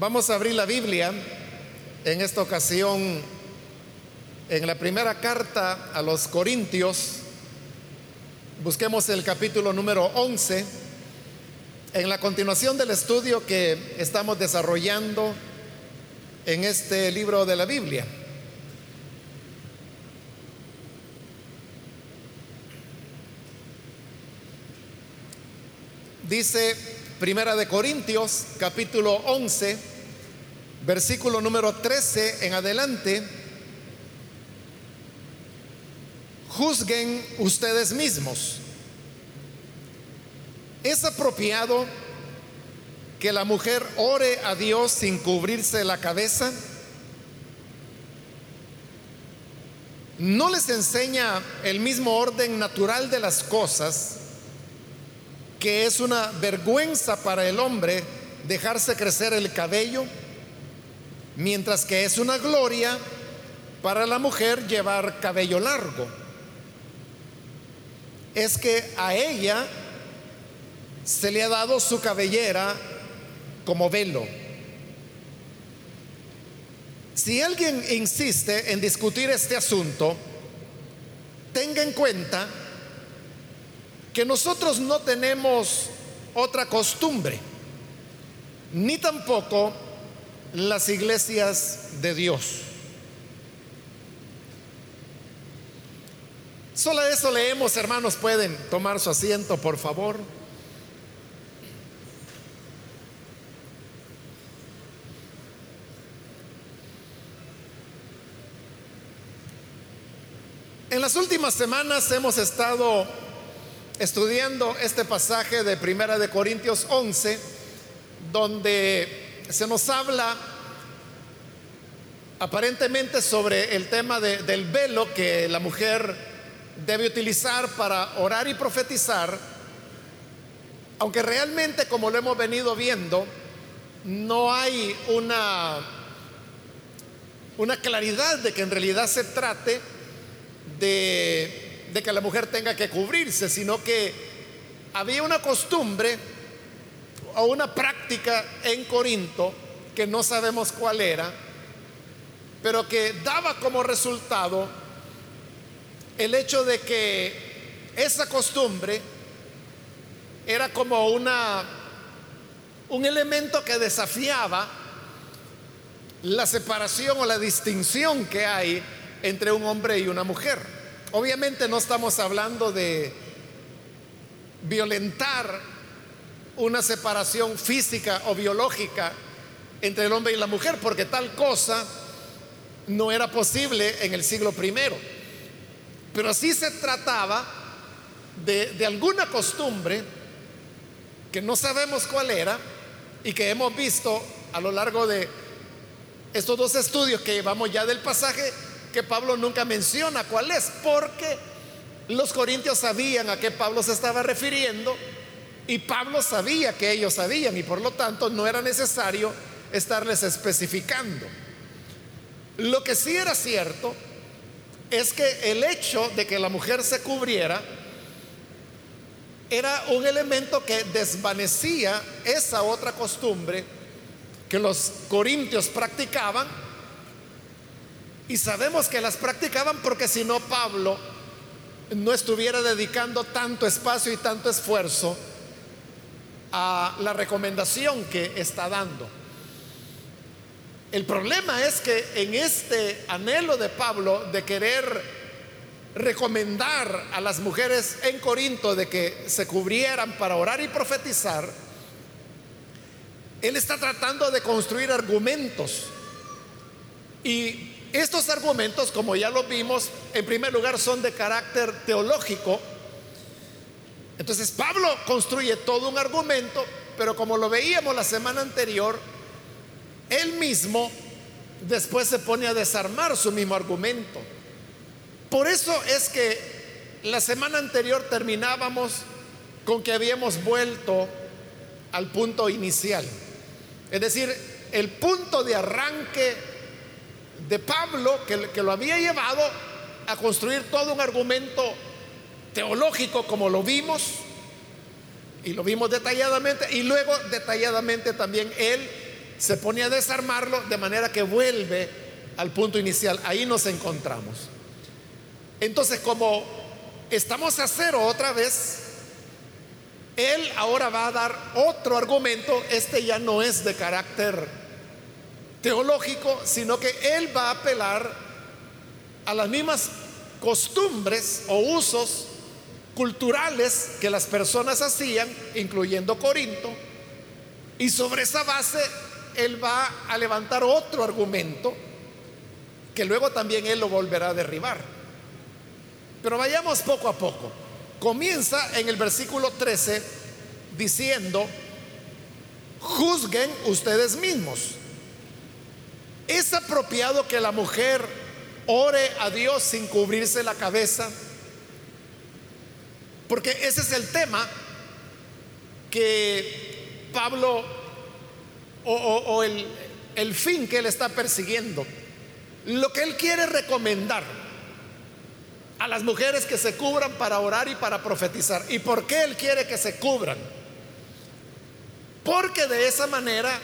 Vamos a abrir la Biblia en esta ocasión en la primera carta a los Corintios. Busquemos el capítulo número 11 en la continuación del estudio que estamos desarrollando en este libro de la Biblia. Dice Primera de Corintios, capítulo 11, versículo número 13 en adelante. Juzguen ustedes mismos. ¿Es apropiado que la mujer ore a Dios sin cubrirse la cabeza? ¿No les enseña el mismo orden natural de las cosas que es una vergüenza para el hombre dejarse crecer el cabello, mientras que es una gloria para la mujer llevar cabello largo? Es que a ella se le ha dado su cabellera como velo. Si alguien insiste en discutir este asunto, tenga en cuenta que nosotros no tenemos otra costumbre, ni tampoco las iglesias de Dios. Solo eso leemos, hermanos, pueden tomar su asiento, por favor. En las últimas semanas hemos estado estudiando este pasaje de Primera de Corintios 11, donde se nos habla aparentemente sobre el tema del velo que la mujer debe utilizar para orar y profetizar, aunque realmente, como lo hemos venido viendo, no hay una, una claridad de que en realidad se trate de de que la mujer tenga que cubrirse, sino que había una costumbre o una práctica en Corinto que no sabemos cuál era, pero que daba como resultado el hecho de que esa costumbre era como una un elemento que desafiaba la separación o la distinción que hay entre un hombre y una mujer. Obviamente no estamos hablando de violentar una separación física o biológica entre el hombre y la mujer, porque tal cosa no era posible en el siglo primero. Pero sí se trataba de, de alguna costumbre que no sabemos cuál era y que hemos visto a lo largo de estos dos estudios que llevamos ya del pasaje que Pablo nunca menciona cuál es, porque los corintios sabían a qué Pablo se estaba refiriendo y Pablo sabía que ellos sabían y por lo tanto no era necesario estarles especificando. Lo que sí era cierto es que el hecho de que la mujer se cubriera era un elemento que desvanecía esa otra costumbre que los corintios practicaban y sabemos que las practicaban porque si no Pablo no estuviera dedicando tanto espacio y tanto esfuerzo a la recomendación que está dando. El problema es que en este anhelo de Pablo de querer recomendar a las mujeres en Corinto de que se cubrieran para orar y profetizar, él está tratando de construir argumentos. Y estos argumentos, como ya lo vimos, en primer lugar son de carácter teológico. Entonces Pablo construye todo un argumento, pero como lo veíamos la semana anterior, él mismo después se pone a desarmar su mismo argumento. Por eso es que la semana anterior terminábamos con que habíamos vuelto al punto inicial. Es decir, el punto de arranque de Pablo que, que lo había llevado a construir todo un argumento teológico como lo vimos y lo vimos detalladamente y luego detalladamente también él se pone a desarmarlo de manera que vuelve al punto inicial. Ahí nos encontramos. Entonces, como estamos a cero otra vez, él ahora va a dar otro argumento. Este ya no es de carácter teológico, sino que él va a apelar a las mismas costumbres o usos culturales que las personas hacían, incluyendo Corinto, y sobre esa base él va a levantar otro argumento que luego también él lo volverá a derribar. Pero vayamos poco a poco. Comienza en el versículo 13 diciendo, juzguen ustedes mismos. ¿Es apropiado que la mujer ore a Dios sin cubrirse la cabeza? Porque ese es el tema que Pablo o, el, fin que él está persiguiendo. Lo que él quiere recomendar a las mujeres que se cubran para orar y para profetizar. ¿Y por qué él quiere que se cubran? Porque de esa manera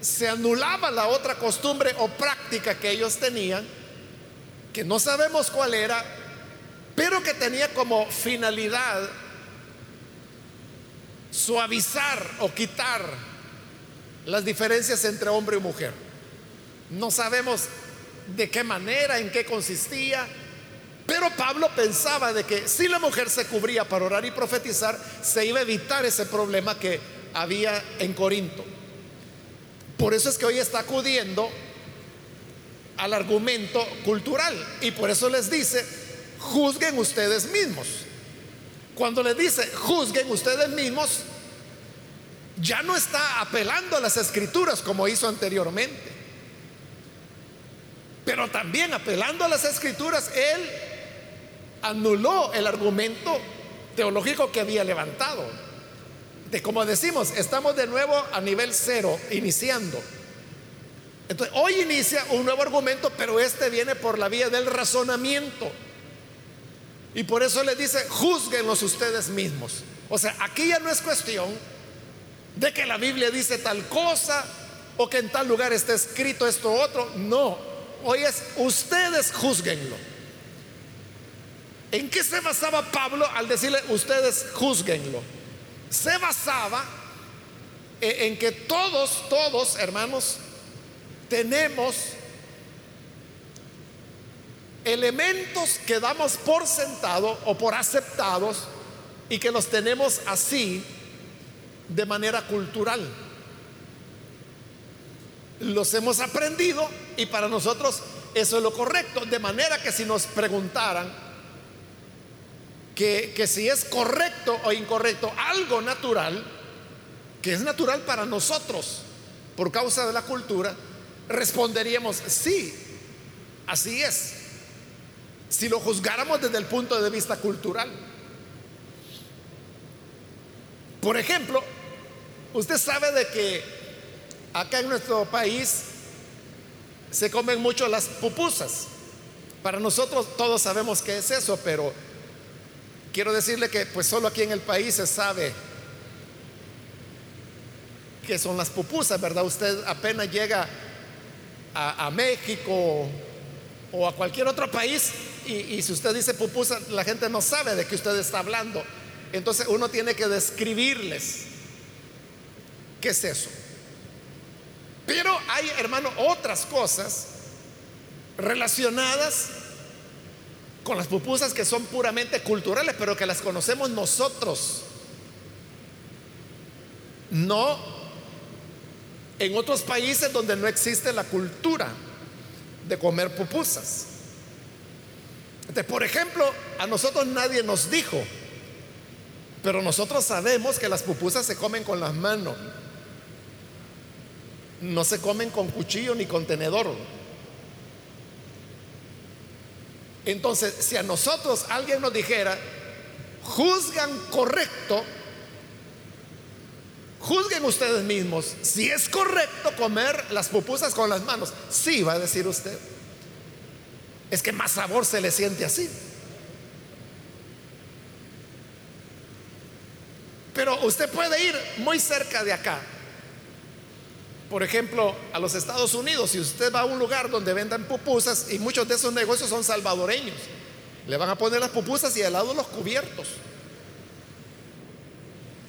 se anulaba la otra costumbre o práctica que ellos tenían, que no sabemos cuál era, pero que tenía como finalidad suavizar o quitar las diferencias entre hombre y mujer. No sabemos de qué manera, en qué consistía, pero Pablo pensaba de que si la mujer se cubría para orar y profetizar, se iba a evitar ese problema que había en Corinto. Por eso es que hoy está acudiendo al argumento cultural y por eso les dice, juzguen ustedes mismos. Cuando les dice, juzguen ustedes mismos, ya no está apelando a las escrituras como hizo anteriormente. Pero también apelando a las escrituras, él anuló el argumento teológico que había levantado. De como decimos, estamos de nuevo a nivel cero, iniciando. Entonces, hoy inicia un nuevo argumento, pero este viene por la vía del razonamiento. Y por eso le dice, juzguenlos ustedes mismos. O sea, aquí ya no es cuestión de que la Biblia dice tal cosa o que en tal lugar está escrito esto otro. No, hoy es ustedes juzguenlo. ¿En qué se basaba Pablo al decirle ustedes juzguenlo? Se basaba en que todos, todos, hermanos, tenemos elementos que damos por sentado o por aceptados y que los tenemos así de manera cultural. Los hemos aprendido y para nosotros eso es lo correcto. De manera que si nos preguntaran que, que si es correcto o incorrecto algo natural, que es natural para nosotros por causa de la cultura, responderíamos sí, así es si lo juzgáramos desde el punto de vista cultural. Por ejemplo, usted sabe de que acá en nuestro país se comen mucho las pupusas. Para nosotros todos sabemos qué es eso, pero quiero decirle que pues solo aquí en el país se sabe qué son las pupusas, ¿verdad? Usted apenas llega a, a México o a cualquier otro país y, si usted dice pupusa, la gente no sabe de qué usted está hablando. Entonces uno tiene que describirles qué es eso. Pero hay, hermano, otras cosas relacionadas con las pupusas que son puramente culturales, pero que las conocemos nosotros. No en otros países donde no existe la cultura de comer pupusas por ejemplo, a nosotros nadie nos dijo, pero nosotros sabemos que las pupusas se comen con las manos, no se comen con cuchillo ni con tenedor. Entonces, si a nosotros alguien nos dijera, juzgan correcto, juzguen ustedes mismos si es correcto comer las pupusas con las manos. Sí, va a decir usted es que más sabor se le siente así. Pero usted puede ir muy cerca de acá por ejemplo, a los Estados Unidos, si usted va a un lugar donde vendan pupusas y muchos de esos negocios son salvadoreños, le van a poner las pupusas y al lado los cubiertos.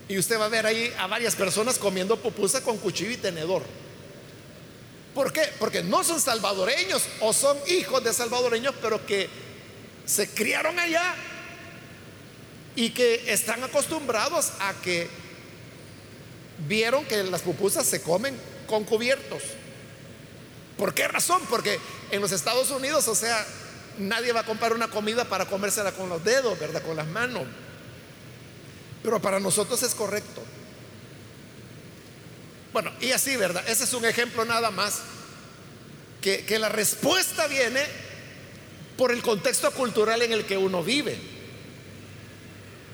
Y usted va a ver ahí a varias personas comiendo pupusa con cuchillo y tenedor. ¿Por qué? Porque no son salvadoreños o son hijos de salvadoreños, pero que se criaron allá y que están acostumbrados a que vieron que las pupusas se comen con cubiertos. ¿Por qué razón? Porque en los Estados Unidos, o sea, nadie va a comprar una comida para comérsela con los dedos, ¿verdad? Con las manos. Pero para nosotros es correcto. Bueno, y así, ¿verdad? Ese es un ejemplo nada más que, que la respuesta viene por el contexto cultural en el que uno vive.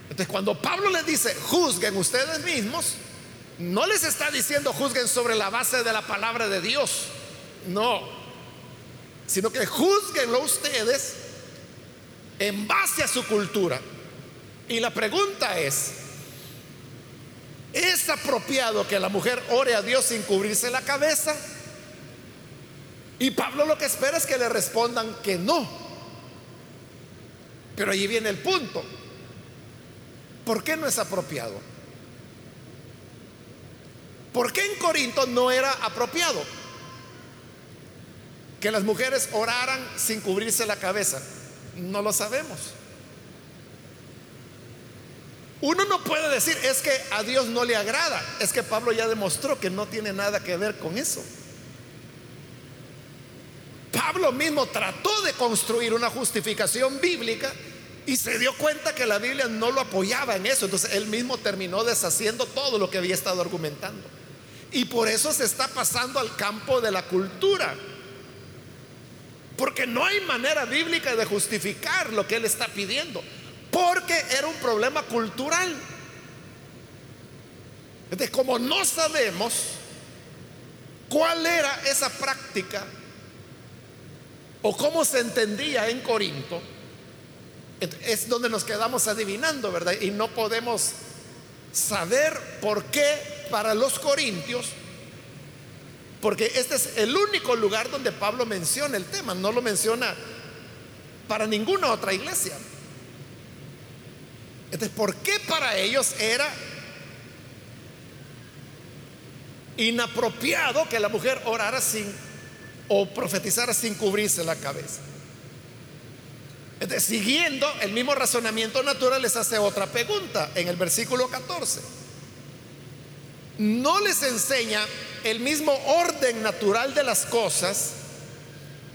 Entonces, cuando Pablo les dice, juzguen ustedes mismos, no les está diciendo juzguen sobre la base de la palabra de Dios, no, sino que juzguenlo ustedes en base a su cultura. Y la pregunta es, ¿es apropiado que la mujer ore a Dios sin cubrirse la cabeza? Y Pablo lo que espera es que le respondan que no. Pero allí viene el punto. ¿Por qué no es apropiado? ¿Por qué en Corinto no era apropiado que las mujeres oraran sin cubrirse la cabeza? No lo sabemos. Uno no puede decir es que a Dios no le agrada. Es que Pablo ya demostró que no tiene nada que ver con eso. Pablo mismo trató de construir una justificación bíblica y se dio cuenta que la Biblia no lo apoyaba en eso. Entonces él mismo terminó deshaciendo todo lo que había estado argumentando. Y por eso se está pasando al campo de la cultura. Porque no hay manera bíblica de justificar lo que él está pidiendo. Porque era un problema cultural. Entonces, como no sabemos cuál era esa práctica o cómo se entendía en Corinto, es donde nos quedamos adivinando, ¿verdad? Y no podemos saber por qué para los corintios, porque este es el único lugar donde Pablo menciona el tema, no lo menciona para ninguna otra iglesia. Entonces, ¿por qué para ellos era inapropiado que la mujer orara sin o profetizara sin cubrirse la cabeza? siguiendo el mismo razonamiento natural, les hace otra pregunta en el versículo 14. ¿No les enseña el mismo orden natural de las cosas,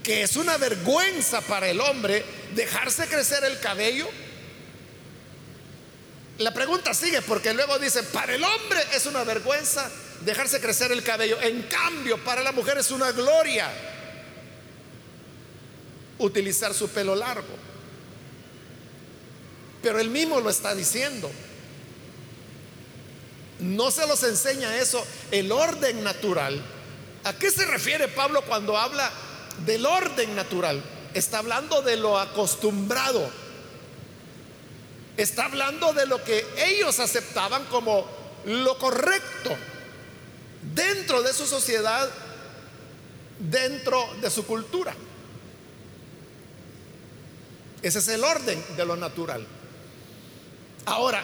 que es una vergüenza para el hombre dejarse crecer el cabello? La pregunta sigue porque luego dice, para el hombre es una vergüenza dejarse crecer el cabello, en cambio para la mujer es una gloria utilizar su pelo largo. Pero él mismo lo está diciendo. No se los enseña eso, el orden natural. ¿A qué se refiere Pablo cuando habla del orden natural? Está hablando de lo acostumbrado. Está hablando de lo que ellos aceptaban como lo correcto dentro de su sociedad, dentro de su cultura. Ese es el orden de lo natural. Ahora,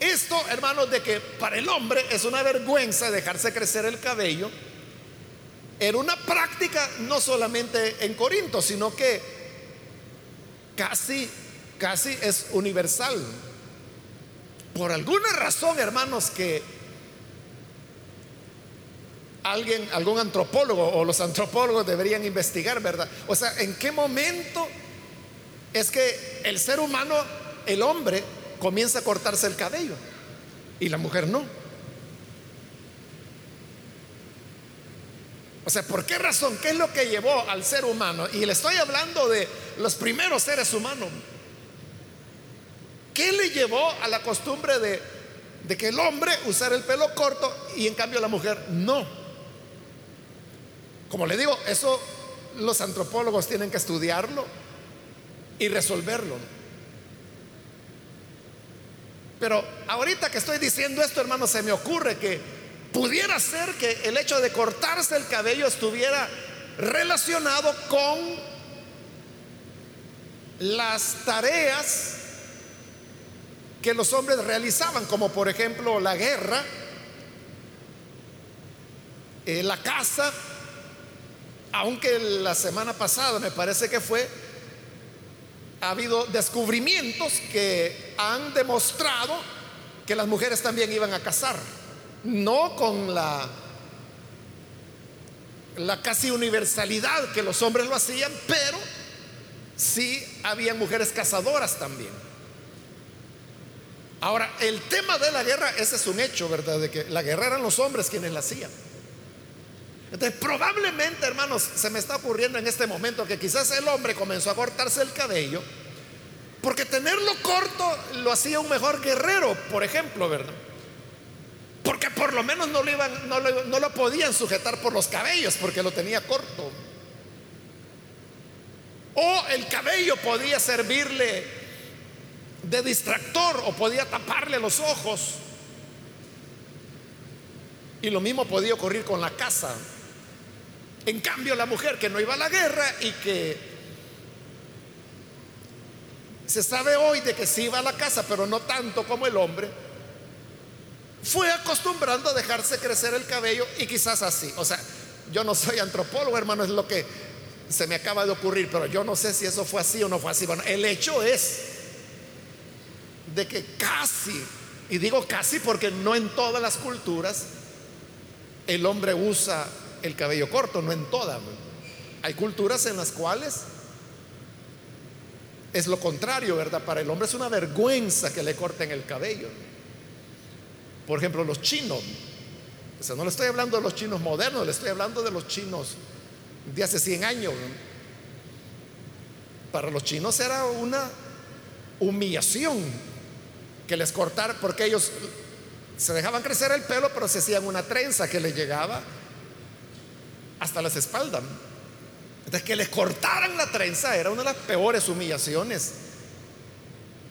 esto, hermanos, de que para el hombre es una vergüenza dejarse crecer el cabello, era una práctica no solamente en Corinto, sino que casi, casi es universal. Por alguna razón, hermanos, que alguien, algún antropólogo o los antropólogos deberían investigar, ¿verdad? O sea, ¿en qué momento es que el ser humano, el hombre, comienza a cortarse el cabello y la mujer no. O sea, ¿por qué razón? ¿Qué es lo que llevó al ser humano? Y le estoy hablando de los primeros seres humanos. ¿Qué le llevó a la costumbre de, que el hombre usara el pelo corto y en cambio la mujer no? Como le digo, eso los antropólogos tienen que estudiarlo y resolverlo. Pero ahorita que estoy diciendo esto, hermano, se me ocurre que pudiera ser que el hecho de cortarse el cabello estuviera relacionado con las tareas que los hombres realizaban, como por ejemplo la guerra, eh, la casa, aunque la semana pasada me parece que fue, ha habido descubrimientos que han demostrado que las mujeres también iban a casar, no con la, la casi universalidad que los hombres lo hacían, pero sí había mujeres casadoras también. Ahora, el tema de la guerra, ese es un hecho, ¿verdad? De que la guerra eran los hombres quienes la hacían. Entonces, probablemente, hermanos, se me está ocurriendo en este momento que quizás el hombre comenzó a cortarse el cabello porque tenerlo corto lo hacía un mejor guerrero, por ejemplo, ¿verdad? Porque por lo menos no lo, iban, no no lo podían sujetar por los cabellos porque lo tenía corto. O el cabello podía servirle de distractor o podía taparle los ojos. Y lo mismo podía ocurrir con la casa. En cambio, la mujer que no iba a la guerra y que se sabe hoy de que sí iba a la casa, pero no tanto como el hombre, fue acostumbrando a dejarse crecer el cabello y quizás así. O sea, yo no soy antropólogo, hermano, es lo que se me acaba de ocurrir, pero yo no sé si eso fue así o no fue así. Bueno, el hecho es de que casi, y digo casi porque no en todas las culturas, el hombre usa el cabello corto, no en todas. Hay culturas en las cuales es lo contrario, ¿verdad? Para el hombre es una vergüenza que le corten el cabello. Por ejemplo, los chinos. O sea, no le estoy hablando de los chinos modernos, le estoy hablando de los chinos de hace 100 años. Para los chinos era una humillación que les cortaran, porque ellos se dejaban crecer el pelo, pero se hacían una trenza que les llegaba hasta las espaldas. Entonces, que les cortaran la trenza era una de las peores humillaciones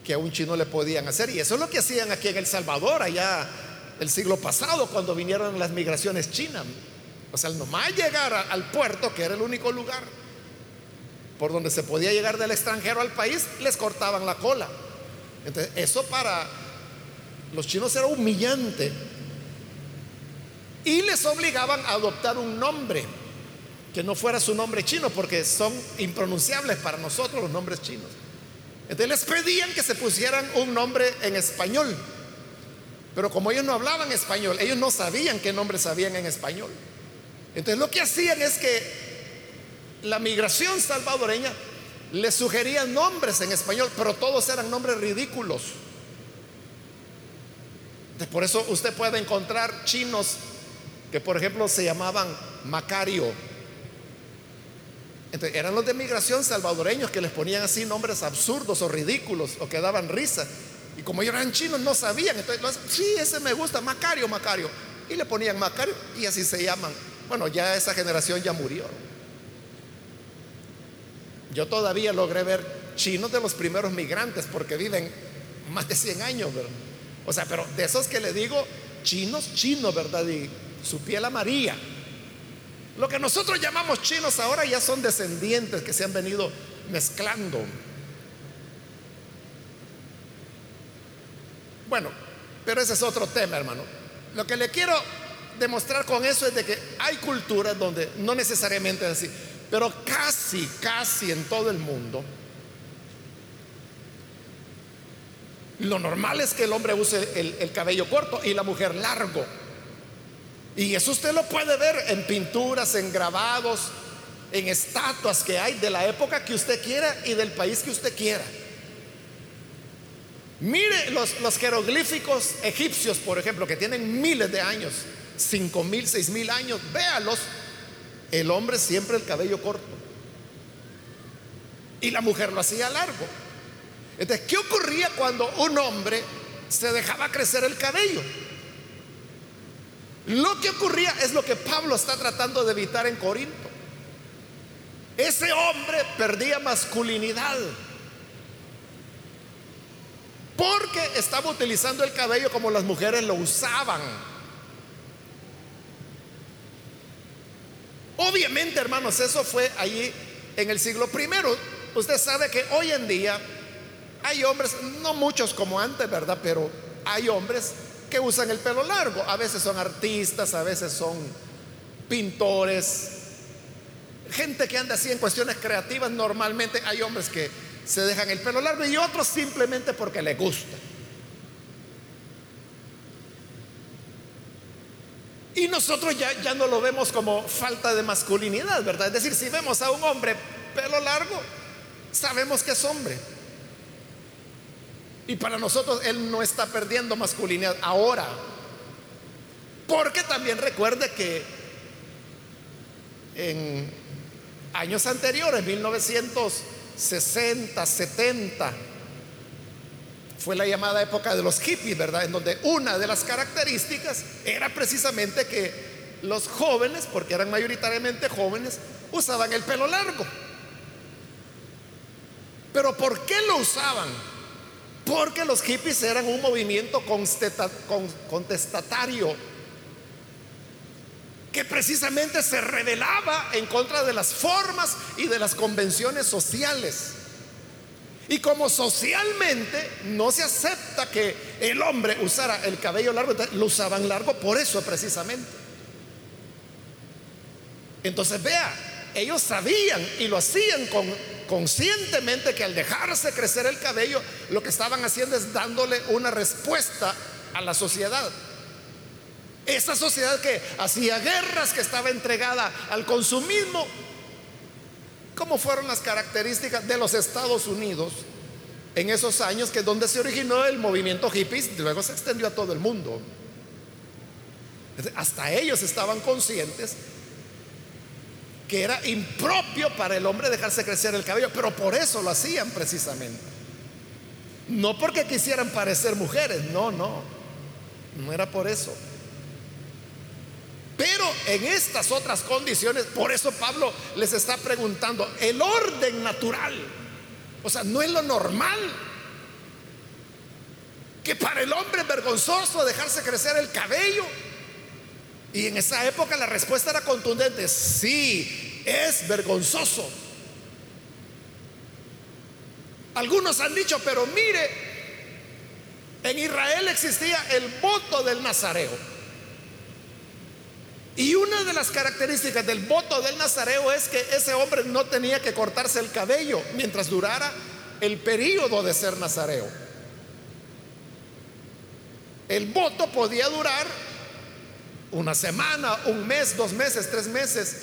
que a un chino le podían hacer. Y eso es lo que hacían aquí en El Salvador, allá el siglo pasado, cuando vinieron las migraciones chinas. O sea, nomás llegar al puerto, que era el único lugar por donde se podía llegar del extranjero al país, les cortaban la cola. Entonces, eso para los chinos era humillante. Y les obligaban a adoptar un nombre que no fuera su nombre chino, porque son impronunciables para nosotros los nombres chinos. Entonces les pedían que se pusieran un nombre en español. Pero como ellos no hablaban español, ellos no sabían qué nombres sabían en español. Entonces lo que hacían es que la migración salvadoreña les sugería nombres en español, pero todos eran nombres ridículos. Entonces, por eso usted puede encontrar chinos que, por ejemplo, se llamaban Macario eran los de migración salvadoreños que les ponían así nombres absurdos o ridículos o que daban risa. Y como ellos eran chinos, no sabían. Entonces, sí, ese me gusta, Macario, Macario. Y le ponían Macario y así se llaman. Bueno, ya esa generación ya murió. Yo todavía logré ver chinos de los primeros migrantes porque viven más de 100 años, O sea, pero de esos que le digo, chinos, chinos, ¿verdad? Y su piel amarilla lo que nosotros llamamos chinos ahora ya son descendientes que se han venido mezclando. Bueno, pero ese es otro tema, hermano. Lo que le quiero demostrar con eso es de que hay culturas donde no necesariamente es así, pero casi, casi en todo el mundo, lo normal es que el hombre use el, el cabello corto y la mujer largo. Y eso usted lo puede ver en pinturas, en grabados, en estatuas que hay de la época que usted quiera y del país que usted quiera. Mire los, los jeroglíficos egipcios, por ejemplo, que tienen miles de años, cinco mil, seis mil años, véalos. El hombre siempre el cabello corto. Y la mujer lo hacía largo. Entonces, ¿qué ocurría cuando un hombre se dejaba crecer el cabello? Lo que ocurría es lo que Pablo está tratando de evitar en Corinto. Ese hombre perdía masculinidad porque estaba utilizando el cabello como las mujeres lo usaban. Obviamente, hermanos, eso fue allí en el siglo primero. Usted sabe que hoy en día hay hombres, no muchos como antes, ¿verdad? Pero hay hombres que usan el pelo largo. A veces son artistas, a veces son pintores, gente que anda así en cuestiones creativas. Normalmente hay hombres que se dejan el pelo largo y otros simplemente porque les gusta. Y nosotros ya, ya no lo vemos como falta de masculinidad, ¿verdad? Es decir, si vemos a un hombre pelo largo, sabemos que es hombre. Y para nosotros él no está perdiendo masculinidad ahora. Porque también recuerde que en años anteriores, 1960, 70, fue la llamada época de los hippies, ¿verdad? En donde una de las características era precisamente que los jóvenes, porque eran mayoritariamente jóvenes, usaban el pelo largo. Pero ¿por qué lo usaban? Porque los hippies eran un movimiento contestatario que precisamente se rebelaba en contra de las formas y de las convenciones sociales. Y como socialmente no se acepta que el hombre usara el cabello largo, lo usaban largo por eso precisamente. Entonces vea, ellos sabían y lo hacían con conscientemente que al dejarse crecer el cabello, lo que estaban haciendo es dándole una respuesta a la sociedad. Esa sociedad que hacía guerras, que estaba entregada al consumismo, ¿cómo fueron las características de los Estados Unidos en esos años que donde se originó el movimiento hippies, luego se extendió a todo el mundo? Hasta ellos estaban conscientes que era impropio para el hombre dejarse crecer el cabello, pero por eso lo hacían precisamente. No porque quisieran parecer mujeres, no, no, no era por eso. En estas otras condiciones, por eso Pablo les está preguntando, el orden natural, o sea, no es lo normal, que para el hombre es vergonzoso dejarse crecer el cabello. Y en esa época la respuesta era contundente, sí, es vergonzoso. Algunos han dicho, pero mire, en Israel existía el voto del nazareo. Y una de las características del voto del nazareo es que ese hombre no tenía que cortarse el cabello mientras durara el periodo de ser nazareo. El voto podía durar una semana, un mes, dos meses, tres meses,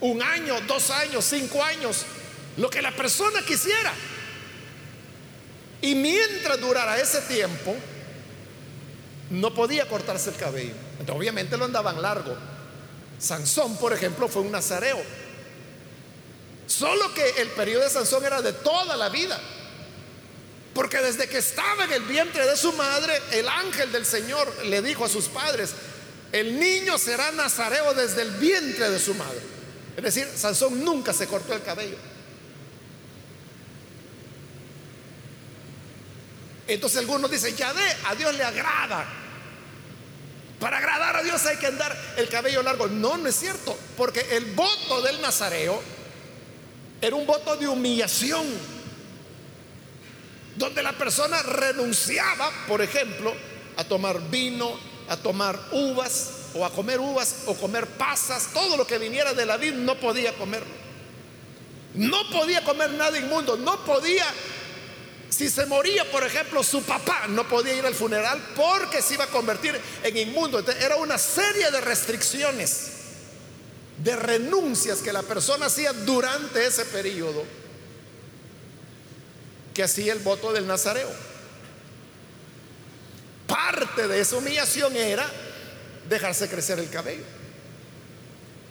un año, dos años, cinco años, lo que la persona quisiera. Y mientras durara ese tiempo, no podía cortarse el cabello. Entonces, obviamente lo andaban largo. Sansón, por ejemplo, fue un nazareo. Solo que el periodo de Sansón era de toda la vida. Porque desde que estaba en el vientre de su madre, el ángel del Señor le dijo a sus padres, el niño será nazareo desde el vientre de su madre. Es decir, Sansón nunca se cortó el cabello. Entonces algunos dicen, ya ve, a Dios le agrada. Para agradar a Dios hay que andar el cabello largo. No, no es cierto, porque el voto del nazareo era un voto de humillación, donde la persona renunciaba, por ejemplo, a tomar vino, a tomar uvas o a comer uvas o comer pasas, todo lo que viniera de la vid no podía comerlo. No podía comer nada inmundo, no podía, si se moría, por ejemplo, su papá, no podía ir al funeral porque se iba a convertir en inmundo. era una serie de restricciones, de renuncias que la persona hacía durante ese periodo que hacía el voto del Nazareo. Parte de esa humillación era dejarse crecer el cabello.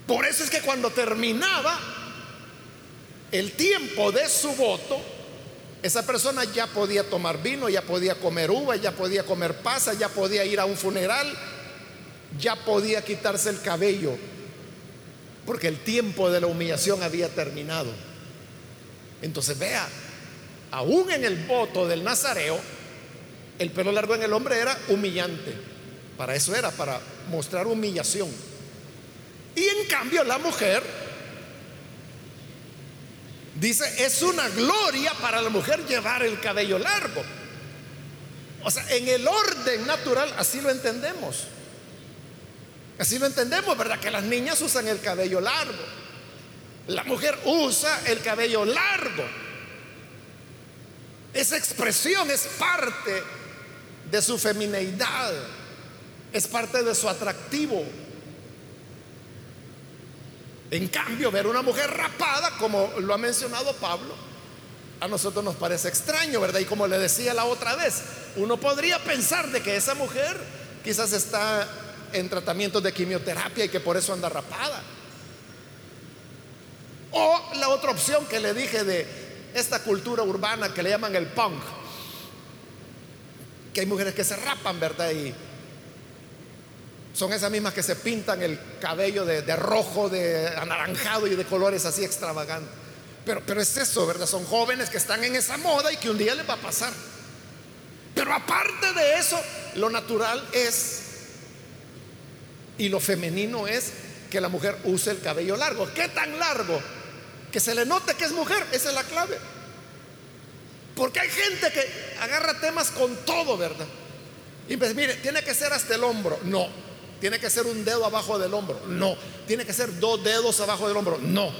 Por eso es que cuando terminaba el tiempo de su voto, esa persona ya podía tomar vino, ya podía comer uva, ya podía comer pasa, ya podía ir a un funeral, ya podía quitarse el cabello, porque el tiempo de la humillación había terminado. Entonces vea, aún en el voto del Nazareo, el pelo largo en el hombre era humillante. Para eso era, para mostrar humillación. Y en cambio la mujer dice, es una gloria para la mujer llevar el cabello largo. O sea, en el orden natural así lo entendemos. Así lo entendemos, ¿verdad? Que las niñas usan el cabello largo. La mujer usa el cabello largo. Esa expresión es parte de su femineidad, es parte de su atractivo. En cambio, ver una mujer rapada, como lo ha mencionado Pablo, a nosotros nos parece extraño, ¿verdad? Y como le decía la otra vez, uno podría pensar de que esa mujer quizás está en tratamiento de quimioterapia y que por eso anda rapada. O la otra opción que le dije de esta cultura urbana que le llaman el punk, que hay mujeres que se rapan, ¿verdad? Y son esas mismas que se pintan el cabello de, rojo, de anaranjado y de colores así extravagantes. Pero, pero es eso, ¿verdad? Son jóvenes que están en esa moda y que un día les va a pasar. Pero aparte de eso, lo natural es, y lo femenino es, que la mujer use el cabello largo. ¿Qué tan largo? Que se le note que es mujer, esa es la clave. Porque hay gente que agarra temas con todo, ¿verdad? Y pues mire, tiene que ser hasta el hombro. No, tiene que ser un dedo abajo del hombro. No. Tiene que ser dos dedos abajo del hombro. No.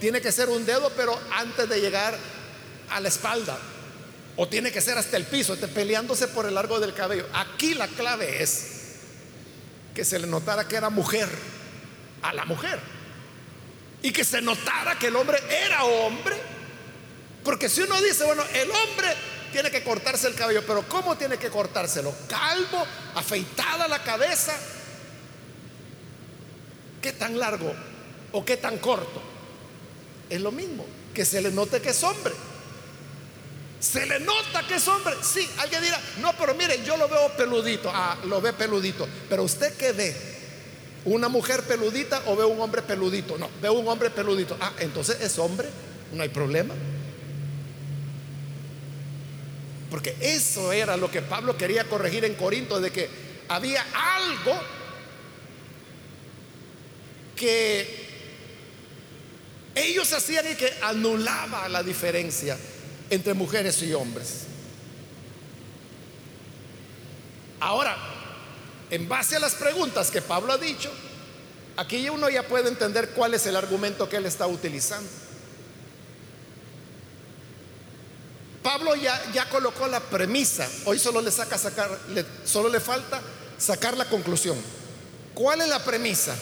Tiene que ser un dedo, pero antes de llegar a la espalda. O tiene que ser hasta el piso, peleándose por el largo del cabello. Aquí la clave es que se le notara que era mujer a la mujer. Y que se notara que el hombre era hombre. Porque si uno dice, bueno, el hombre tiene que cortarse el cabello, pero ¿cómo tiene que cortárselo? Calvo, afeitada la cabeza, ¿Qué tan largo o qué tan corto? Es lo mismo, que se le note que es hombre. Se le nota que es hombre. Sí, alguien dirá, no, pero mire, yo lo veo peludito. Ah, lo ve peludito. Pero usted qué ve? ¿Una mujer peludita o ve un hombre peludito? No, ve un hombre peludito. Ah, entonces es hombre, no hay problema. Porque eso era lo que Pablo quería corregir en Corinto, de que había algo que ellos hacían y que anulaba la diferencia entre mujeres y hombres. Ahora, en base a las preguntas que Pablo ha dicho, aquí uno ya puede entender cuál es el argumento que él está utilizando. Pablo ya, ya colocó la premisa, hoy solo le saca sacar, solo le falta sacar la conclusión. ¿Cuál es la premisa?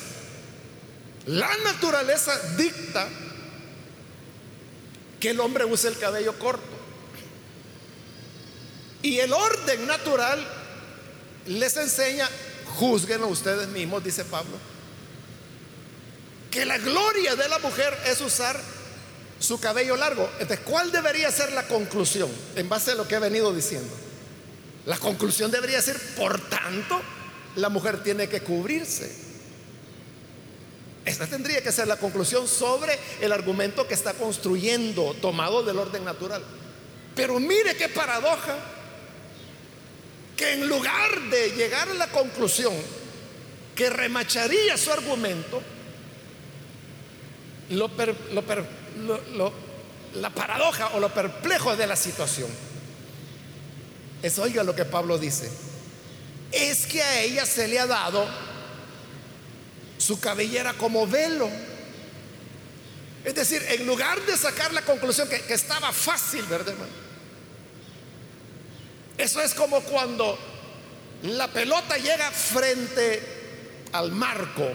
La naturaleza dicta que el hombre use el cabello corto. Y el orden natural les enseña, juzguen ustedes mismos, dice Pablo, que la gloria de la mujer es usar su cabello largo. Entonces, ¿cuál debería ser la conclusión en base a lo que he venido diciendo? La conclusión debería ser, por tanto, la mujer tiene que cubrirse. Esta tendría que ser la conclusión sobre el argumento que está construyendo, tomado del orden natural. Pero mire qué paradoja, que en lugar de llegar a la conclusión que remacharía su argumento, la paradoja o lo perplejo de la situación es, oiga lo que Pablo dice, es que a ella se le ha dado su cabellera como velo. Es decir, en lugar de sacar la conclusión que, estaba fácil, ¿verdad, Eso es como cuando la pelota llega frente al marco.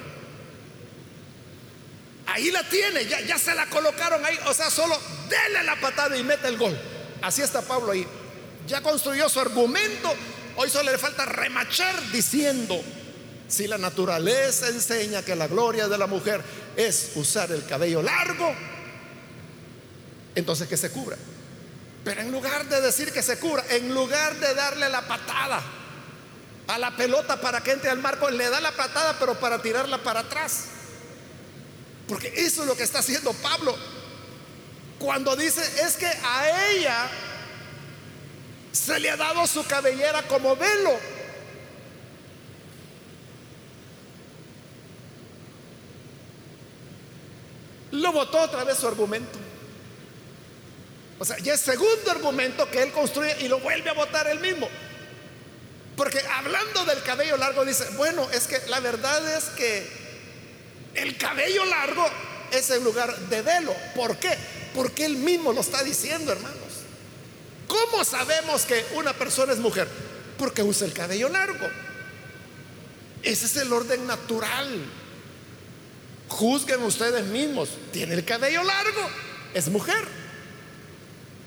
Ahí la tiene, ya, ya se la colocaron ahí. O sea, solo dele la patada y mete el gol. Así está Pablo ahí. Ya construyó su argumento. Hoy solo le falta remachar diciendo, si la naturaleza enseña que la gloria de la mujer es usar el cabello largo, entonces que se cubra. Pero en lugar de decir que se cubra, en lugar de darle la patada a la pelota para que entre al marco, le da la patada pero para tirarla para atrás. Porque eso es lo que está haciendo Pablo. Cuando dice, es que a ella se le ha dado su cabellera como velo. Lo votó otra vez su argumento. O sea, ya es segundo argumento que él construye y lo vuelve a votar él mismo. Porque hablando del cabello largo dice, bueno, es que la verdad es que el cabello largo es el lugar de velo. ¿Por qué? Porque él mismo lo está diciendo, hermanos. ¿Cómo sabemos que una persona es mujer? Porque usa el cabello largo. Ese es el orden natural. Juzguen ustedes mismos. Tiene el cabello largo, es mujer.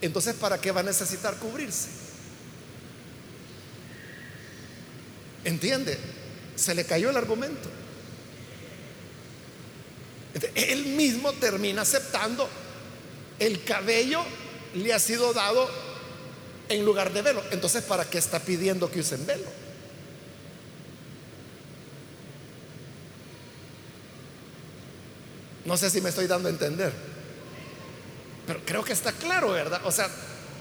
Entonces, ¿para qué va a necesitar cubrirse? ¿Entiende? Se le cayó el argumento. Él mismo termina aceptando el cabello le ha sido dado en lugar de velo. Entonces, ¿para qué está pidiendo que usen velo? No sé si me estoy dando a entender. Pero creo que está claro, ¿verdad? O sea,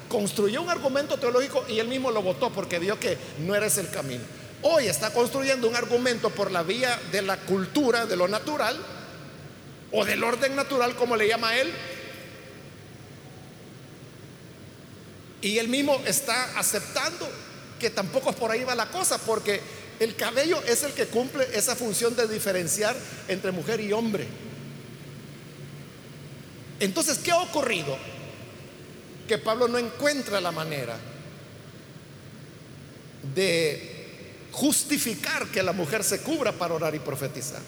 construyó un argumento teológico y él mismo lo votó porque vio que no era ese el camino. Hoy está construyendo un argumento por la vía de la cultura, de lo natural, o del orden natural, como le llama él. Y él mismo está aceptando que tampoco por ahí va la cosa, porque el cabello es el que cumple esa función de diferenciar entre mujer y hombre. Entonces, ¿qué ha ocurrido? Que Pablo no encuentra la manera de justificar que la mujer se cubra para orar y profetizar.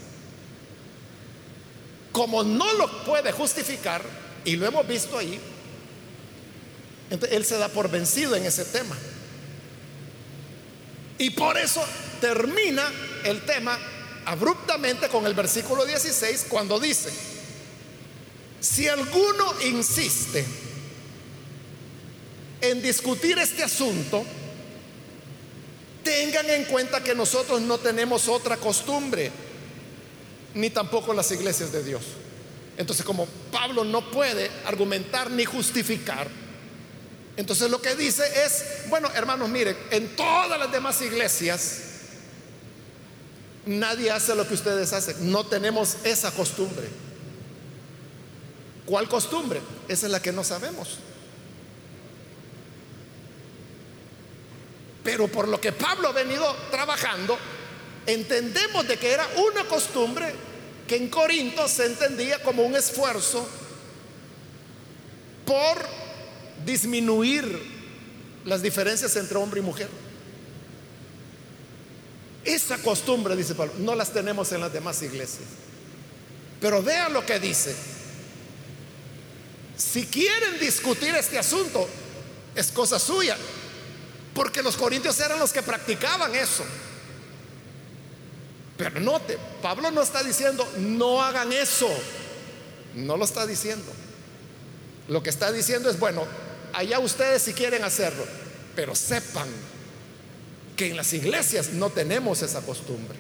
Como no lo puede justificar, y lo hemos visto ahí, él se da por vencido en ese tema. Y por eso termina el tema abruptamente con el versículo 16 cuando dice, si alguno insiste en discutir este asunto, tengan en cuenta que nosotros no tenemos otra costumbre, ni tampoco las iglesias de Dios. Entonces, como Pablo no puede argumentar ni justificar, entonces lo que dice es, bueno, hermanos, miren, en todas las demás iglesias nadie hace lo que ustedes hacen, no tenemos esa costumbre. ¿Cuál costumbre? Esa es la que no sabemos. Pero por lo que Pablo ha venido trabajando, entendemos de que era una costumbre que en Corinto se entendía como un esfuerzo por disminuir las diferencias entre hombre y mujer. Esa costumbre, dice Pablo, no las tenemos en las demás iglesias. Pero vean lo que dice. Si quieren discutir este asunto, es cosa suya, porque los corintios eran los que practicaban eso. Pero note, Pablo no está diciendo, no hagan eso, no lo está diciendo. Lo que está diciendo es, bueno, allá ustedes si quieren hacerlo, pero sepan que en las iglesias no tenemos esa costumbre.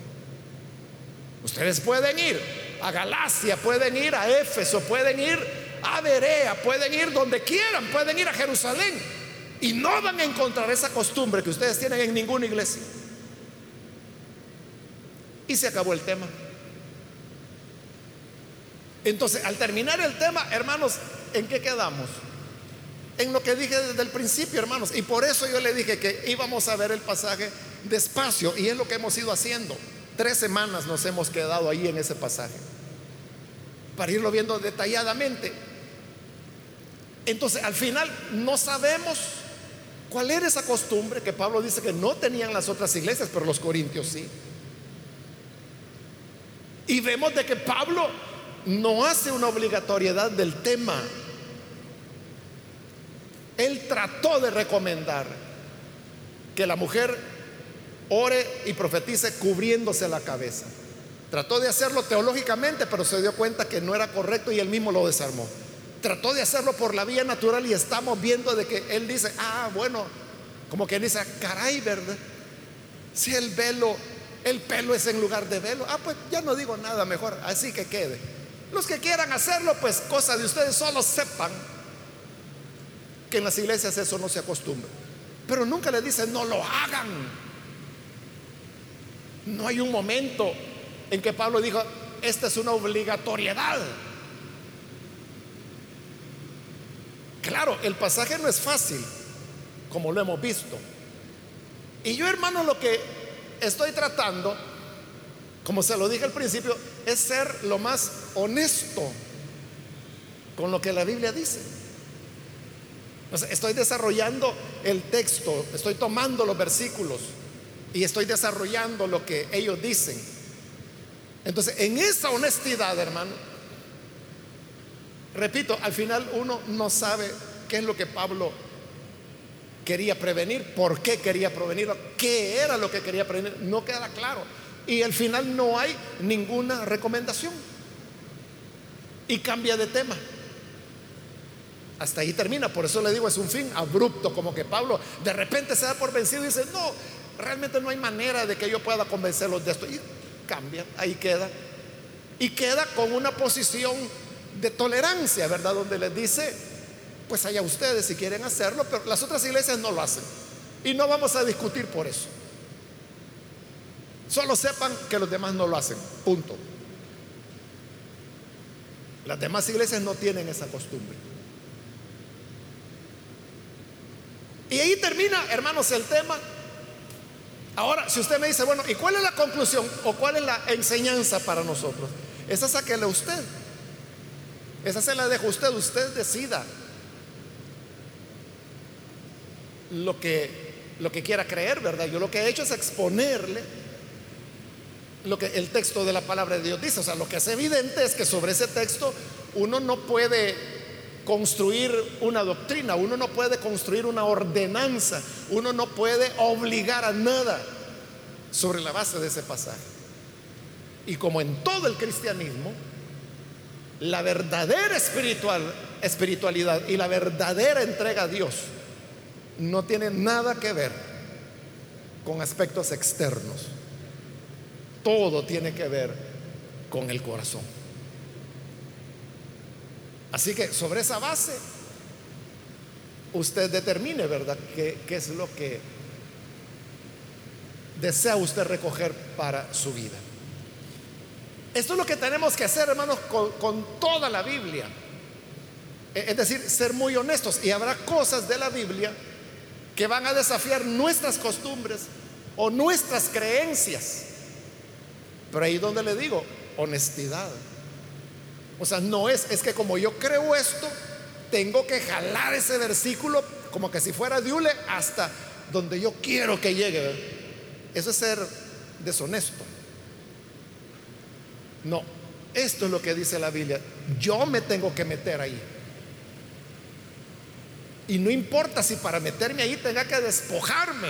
Ustedes pueden ir a Galacia, pueden ir a Éfeso, pueden ir a Berea, pueden ir donde quieran, pueden ir a Jerusalén y no van a encontrar esa costumbre que ustedes tienen en ninguna iglesia. Y se acabó el tema. Entonces, al terminar el tema, hermanos, ¿en qué quedamos? En lo que dije desde el principio, hermanos. Y por eso yo le dije que íbamos a ver el pasaje despacio. Y es lo que hemos ido haciendo. Tres semanas nos hemos quedado ahí en ese pasaje. Para irlo viendo detalladamente. Entonces, al final no sabemos cuál era esa costumbre que Pablo dice que no tenían las otras iglesias, pero los corintios sí. Y vemos de que Pablo no hace una obligatoriedad del tema. Él trató de recomendar que la mujer ore y profetice cubriéndose la cabeza. Trató de hacerlo teológicamente, pero se dio cuenta que no era correcto y él mismo lo desarmó trató de hacerlo por la vía natural y estamos viendo de que él dice, ah, bueno, como que dice, caray, ¿verdad? Si el velo, el pelo es en lugar de velo, ah, pues ya no digo nada mejor, así que quede. Los que quieran hacerlo, pues cosa de ustedes, solo sepan que en las iglesias eso no se acostumbra. Pero nunca le dicen, no lo hagan. No hay un momento en que Pablo dijo, esta es una obligatoriedad. Claro, el pasaje no es fácil, como lo hemos visto. Y yo, hermano, lo que estoy tratando, como se lo dije al principio, es ser lo más honesto con lo que la Biblia dice. estoy desarrollando el texto, estoy tomando los versículos y estoy desarrollando lo que ellos dicen. Entonces, en esa honestidad, hermano, repito, al final uno no sabe qué es lo que Pablo quería prevenir, por qué quería prevenir, qué era lo que quería prevenir, no queda claro. Y al final no hay ninguna recomendación. Y cambia de tema. Hasta ahí termina, por eso le digo, es un fin abrupto, como que Pablo de repente se da por vencido y dice, no, realmente no hay manera de que yo pueda convencerlos de esto. Y cambia, ahí queda. Y queda con una posición de tolerancia, ¿verdad? Donde les dice, pues allá ustedes si quieren hacerlo, pero las otras iglesias no lo hacen. Y no vamos a discutir por eso. Solo sepan que los demás no lo hacen, punto. Las demás iglesias no tienen esa costumbre. Y ahí termina, hermanos, el tema. Ahora, si usted me dice, bueno, ¿y cuál es la conclusión o cuál es la enseñanza para nosotros? Esa sáquela usted. Esa se la dejo usted, usted decida lo que, lo que quiera creer, ¿verdad? Yo lo que he hecho es exponerle lo que el texto de la palabra de Dios dice. O sea, lo que es evidente es que sobre ese texto uno no puede construir una doctrina, uno no puede construir una ordenanza, uno no puede obligar a nada sobre la base de ese pasaje. Y como en todo el cristianismo, la verdadera espiritual, espiritualidad y la verdadera entrega a Dios no tiene nada que ver con aspectos externos. Todo tiene que ver con el corazón. Así que sobre esa base, usted determine, ¿verdad?, qué, es lo que desea usted recoger para su vida. Esto es lo que tenemos que hacer, hermanos, con, toda la Biblia. E, es decir, ser muy honestos. Y habrá cosas de la Biblia que van a desafiar nuestras costumbres o nuestras creencias. Pero ahí donde le digo, honestidad. O sea, no es, es que como yo creo esto, tengo que jalar ese versículo como que si fuera diule hasta donde yo quiero que llegue. Eso es ser deshonesto. No, esto es lo que dice la Biblia. Yo me tengo que meter ahí. Y no importa si para meterme ahí tenga que despojarme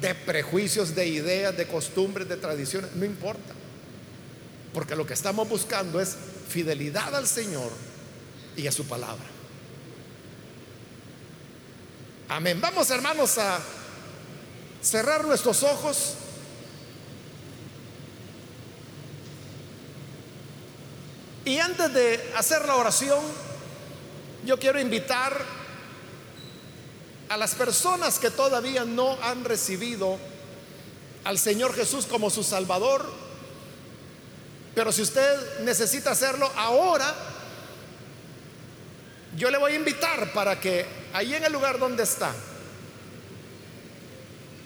de prejuicios, de ideas, de costumbres, de tradiciones, no importa. Porque lo que estamos buscando es fidelidad al Señor y a su palabra. Amén. Vamos hermanos a cerrar nuestros ojos. Y antes de hacer la oración, yo quiero invitar a las personas que todavía no han recibido al Señor Jesús como su Salvador, pero si usted necesita hacerlo ahora, yo le voy a invitar para que ahí en el lugar donde está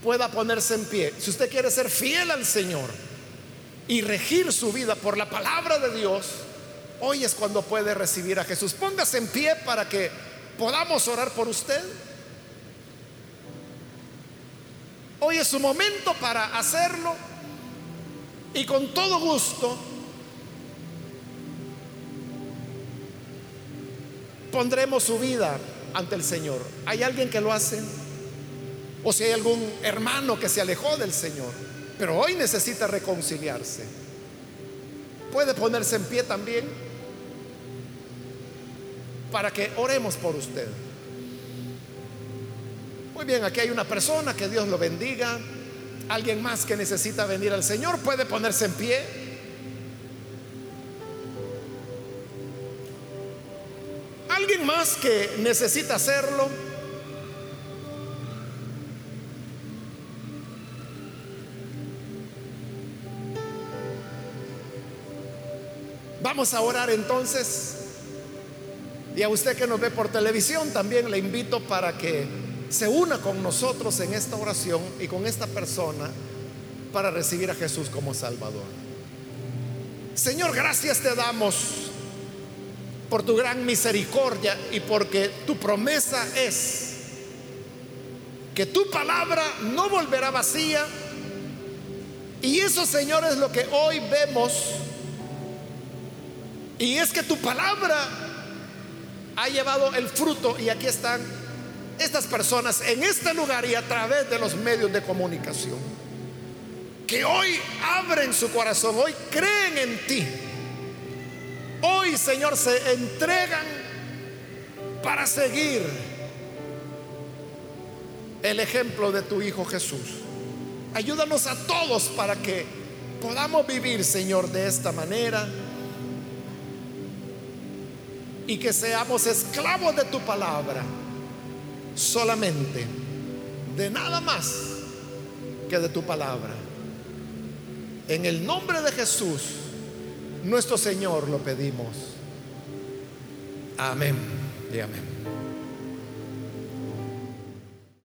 pueda ponerse en pie. Si usted quiere ser fiel al Señor y regir su vida por la palabra de Dios, hoy es cuando puede recibir a Jesús. Póngase en pie para que podamos orar por usted. Hoy es su momento para hacerlo y con todo gusto pondremos su vida ante el Señor. ¿Hay alguien que lo hace? O si hay algún hermano que se alejó del Señor, pero hoy necesita reconciliarse. Puede ponerse en pie también para que oremos por usted. Muy bien, aquí hay una persona, que Dios lo bendiga. Alguien más que necesita venir al Señor puede ponerse en pie. Alguien más que necesita hacerlo. Vamos a orar entonces. Y a usted que nos ve por televisión también le invito para que se una con nosotros en esta oración y con esta persona para recibir a Jesús como Salvador. Señor, gracias te damos por tu gran misericordia y porque tu promesa es que tu palabra no volverá vacía. Y eso, Señor, es lo que hoy vemos. Y es que tu palabra ha llevado el fruto y aquí están estas personas en este lugar y a través de los medios de comunicación, que hoy abren su corazón, hoy creen en ti. Hoy, Señor, se entregan para seguir el ejemplo de tu Hijo Jesús. Ayúdanos a todos para que podamos vivir, Señor, de esta manera y que seamos esclavos de tu palabra solamente, de nada más que de tu palabra. En el nombre de Jesús, nuestro Señor, lo pedimos. Amén y amén.